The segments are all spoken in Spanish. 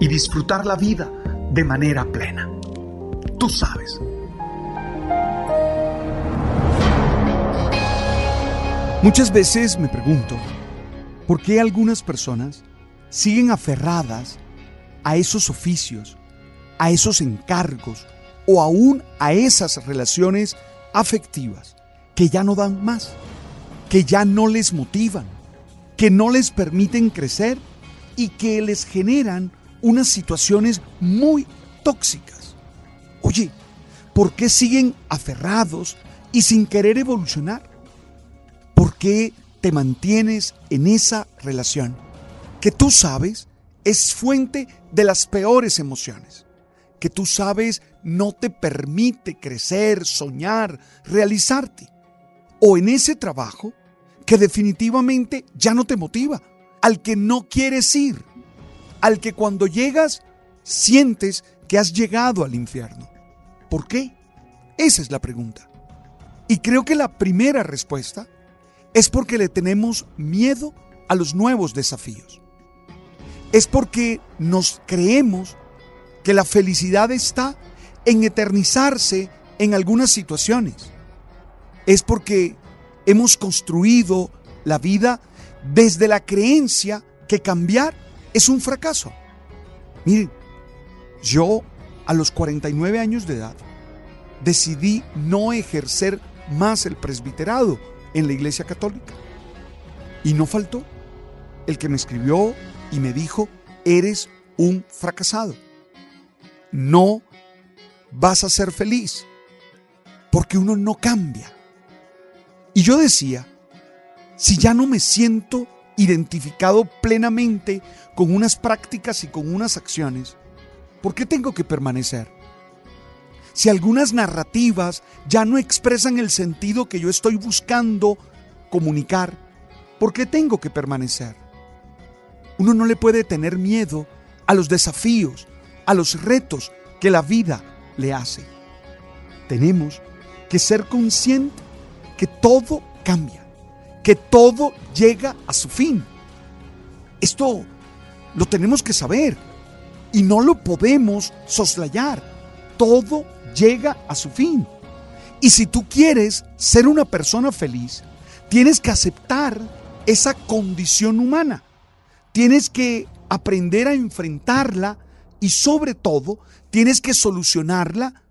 y disfrutar la vida de manera plena. Tú sabes. Muchas veces me pregunto, ¿por qué algunas personas siguen aferradas a esos oficios, a esos encargos o aún a esas relaciones afectivas que ya no dan más, que ya no les motivan, que no les permiten crecer y que les generan unas situaciones muy tóxicas? Oye, ¿por qué siguen aferrados y sin querer evolucionar? ¿Por qué te mantienes en esa relación que tú sabes es fuente de las peores emociones? Que tú sabes no te permite crecer, soñar, realizarte. O en ese trabajo que definitivamente ya no te motiva, al que no quieres ir, al que cuando llegas sientes que has llegado al infierno. ¿Por qué? Esa es la pregunta. Y creo que la primera respuesta es porque le tenemos miedo a los nuevos desafíos. Es porque nos creemos que la felicidad está en eternizarse en algunas situaciones. Es porque hemos construido la vida desde la creencia que cambiar es un fracaso. Miren, yo a los 49 años de edad decidí no ejercer más el presbiterado en la Iglesia Católica. Y no faltó el que me escribió y me dijo, eres un fracasado. No vas a ser feliz porque uno no cambia. Y yo decía, si ya no me siento identificado plenamente con unas prácticas y con unas acciones, ¿por qué tengo que permanecer? Si algunas narrativas ya no expresan el sentido que yo estoy buscando comunicar, ¿por qué tengo que permanecer? Uno no le puede tener miedo a los desafíos, a los retos que la vida le hace. Tenemos que ser conscientes que todo cambia, que todo llega a su fin. Esto lo tenemos que saber y no lo podemos soslayar. Todo llega a su fin. Y si tú quieres ser una persona feliz, tienes que aceptar esa condición humana. Tienes que aprender a enfrentarla y sobre todo tienes que solucionarla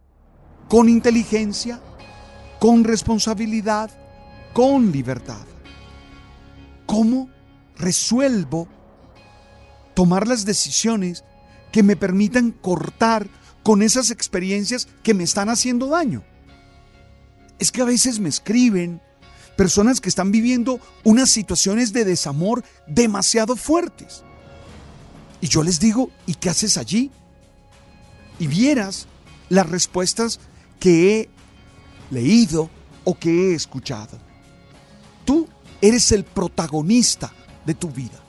con inteligencia, con responsabilidad, con libertad. ¿Cómo resuelvo tomar las decisiones que me permitan cortar con esas experiencias que me están haciendo daño? Es que a veces me escriben personas que están viviendo unas situaciones de desamor demasiado fuertes. Y yo les digo, ¿y qué haces allí? Y vieras las respuestas que he leído o que he escuchado. Tú eres el protagonista de tu vida.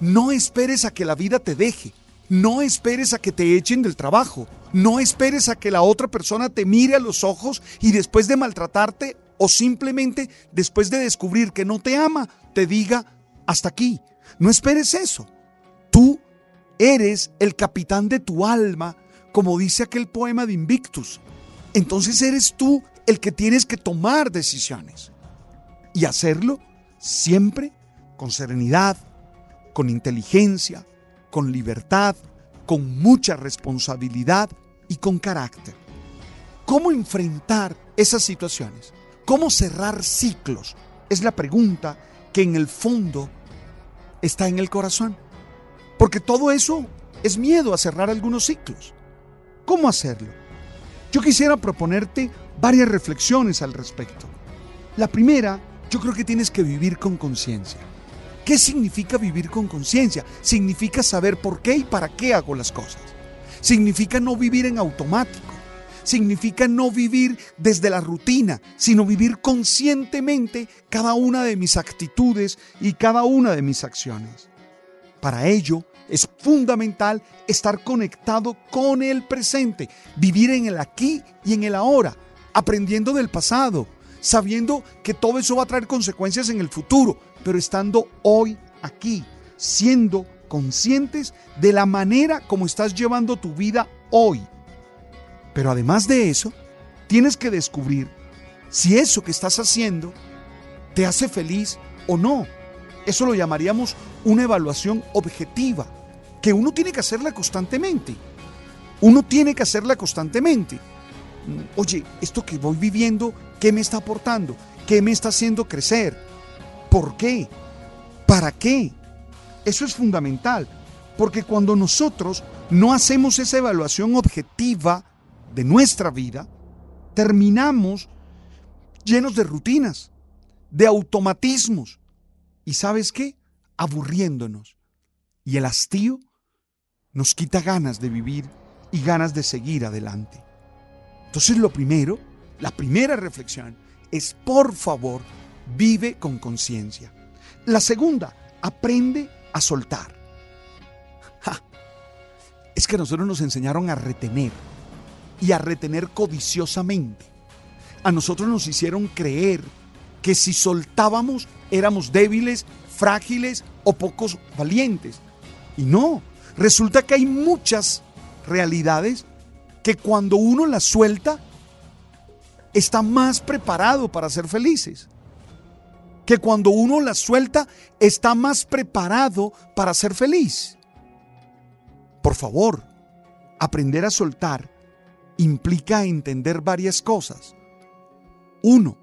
No esperes a que la vida te deje. No esperes a que te echen del trabajo. No esperes a que la otra persona te mire a los ojos y después de maltratarte o simplemente después de descubrir que no te ama, te diga hasta aquí. No esperes eso. Tú eres el capitán de tu alma, como dice aquel poema de Invictus. Entonces eres tú el que tienes que tomar decisiones y hacerlo siempre con serenidad, con inteligencia, con libertad, con mucha responsabilidad y con carácter. ¿Cómo enfrentar esas situaciones? ¿Cómo cerrar ciclos? Es la pregunta que en el fondo está en el corazón. Porque todo eso es miedo a cerrar algunos ciclos. ¿Cómo hacerlo? Yo quisiera proponerte varias reflexiones al respecto. La primera, yo creo que tienes que vivir con conciencia. ¿Qué significa vivir con conciencia? Significa saber por qué y para qué hago las cosas. Significa no vivir en automático. Significa no vivir desde la rutina, sino vivir conscientemente cada una de mis actitudes y cada una de mis acciones. Para ello, es fundamental estar conectado con el presente, vivir en el aquí y en el ahora, aprendiendo del pasado, sabiendo que todo eso va a traer consecuencias en el futuro, pero estando hoy aquí, siendo conscientes de la manera como estás llevando tu vida hoy. Pero además de eso, tienes que descubrir si eso que estás haciendo te hace feliz o no. Eso lo llamaríamos una evaluación objetiva, que uno tiene que hacerla constantemente. Uno tiene que hacerla constantemente. Oye, esto que voy viviendo, ¿qué me está aportando? ¿Qué me está haciendo crecer? ¿Por qué? ¿Para qué? Eso es fundamental, porque cuando nosotros no hacemos esa evaluación objetiva de nuestra vida, terminamos llenos de rutinas, de automatismos. ¿Y sabes qué? Aburriéndonos. Y el hastío nos quita ganas de vivir y ganas de seguir adelante. Entonces lo primero, la primera reflexión es, por favor, vive con conciencia. La segunda, aprende a soltar. es que nosotros nos enseñaron a retener y a retener codiciosamente. A nosotros nos hicieron creer que si soltábamos éramos débiles, frágiles o pocos valientes. Y no, resulta que hay muchas realidades que cuando uno las suelta, está más preparado para ser felices. Que cuando uno las suelta, está más preparado para ser feliz. Por favor, aprender a soltar implica entender varias cosas. Uno,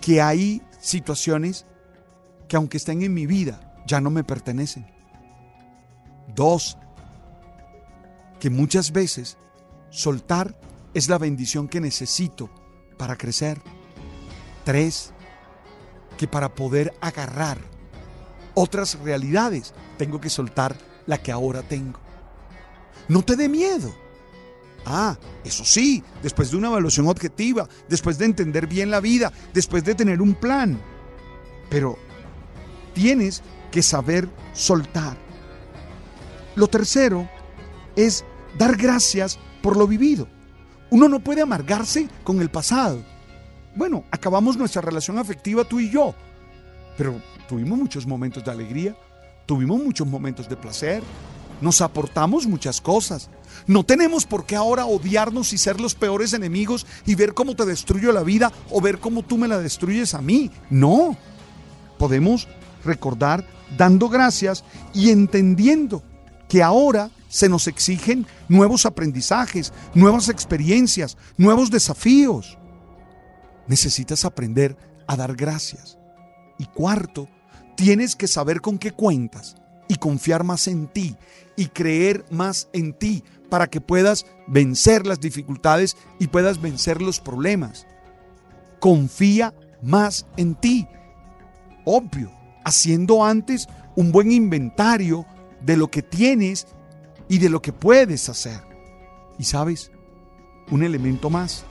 que hay situaciones que aunque estén en mi vida, ya no me pertenecen. Dos, que muchas veces soltar es la bendición que necesito para crecer. Tres, que para poder agarrar otras realidades tengo que soltar la que ahora tengo. No te dé miedo. Ah, eso sí, después de una evaluación objetiva, después de entender bien la vida, después de tener un plan. Pero tienes que saber soltar. Lo tercero es dar gracias por lo vivido. Uno no puede amargarse con el pasado. Bueno, acabamos nuestra relación afectiva tú y yo, pero tuvimos muchos momentos de alegría, tuvimos muchos momentos de placer, nos aportamos muchas cosas. No tenemos por qué ahora odiarnos y ser los peores enemigos y ver cómo te destruyo la vida o ver cómo tú me la destruyes a mí. No. Podemos recordar dando gracias y entendiendo que ahora se nos exigen nuevos aprendizajes, nuevas experiencias, nuevos desafíos. Necesitas aprender a dar gracias. Y cuarto, tienes que saber con qué cuentas y confiar más en ti y creer más en ti para que puedas vencer las dificultades y puedas vencer los problemas. Confía más en ti. Obvio, haciendo antes un buen inventario de lo que tienes y de lo que puedes hacer. Y sabes, un elemento más.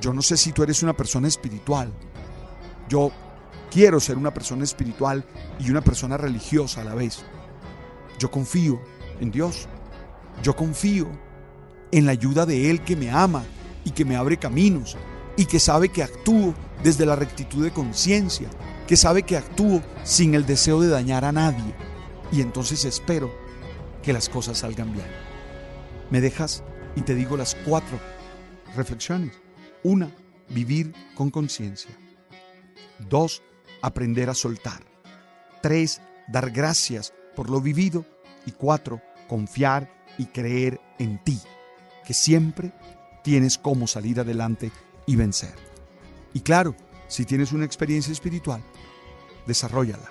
Yo no sé si tú eres una persona espiritual. Yo quiero ser una persona espiritual y una persona religiosa a la vez. Yo confío en Dios. Yo confío en la ayuda de Él que me ama y que me abre caminos y que sabe que actúo desde la rectitud de conciencia, que sabe que actúo sin el deseo de dañar a nadie. Y entonces espero que las cosas salgan bien. Me dejas y te digo las cuatro reflexiones. Una, vivir con conciencia. Dos, aprender a soltar. Tres, dar gracias por lo vivido. Y cuatro, confiar y creer en ti, que siempre tienes cómo salir adelante y vencer. Y claro, si tienes una experiencia espiritual, desarrollala,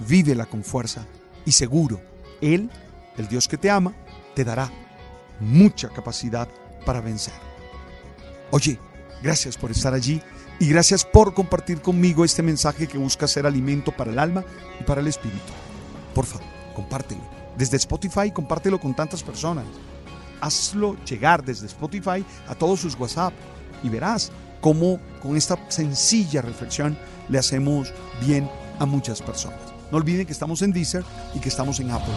vívela con fuerza y seguro, Él, el Dios que te ama, te dará mucha capacidad para vencer. Oye, gracias por estar allí y gracias por compartir conmigo este mensaje que busca ser alimento para el alma y para el espíritu. Por favor, compártelo. Desde Spotify, compártelo con tantas personas. Hazlo llegar desde Spotify a todos sus WhatsApp y verás cómo con esta sencilla reflexión le hacemos bien a muchas personas. No olviden que estamos en Deezer y que estamos en Apple.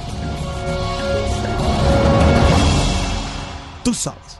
Tú sabes.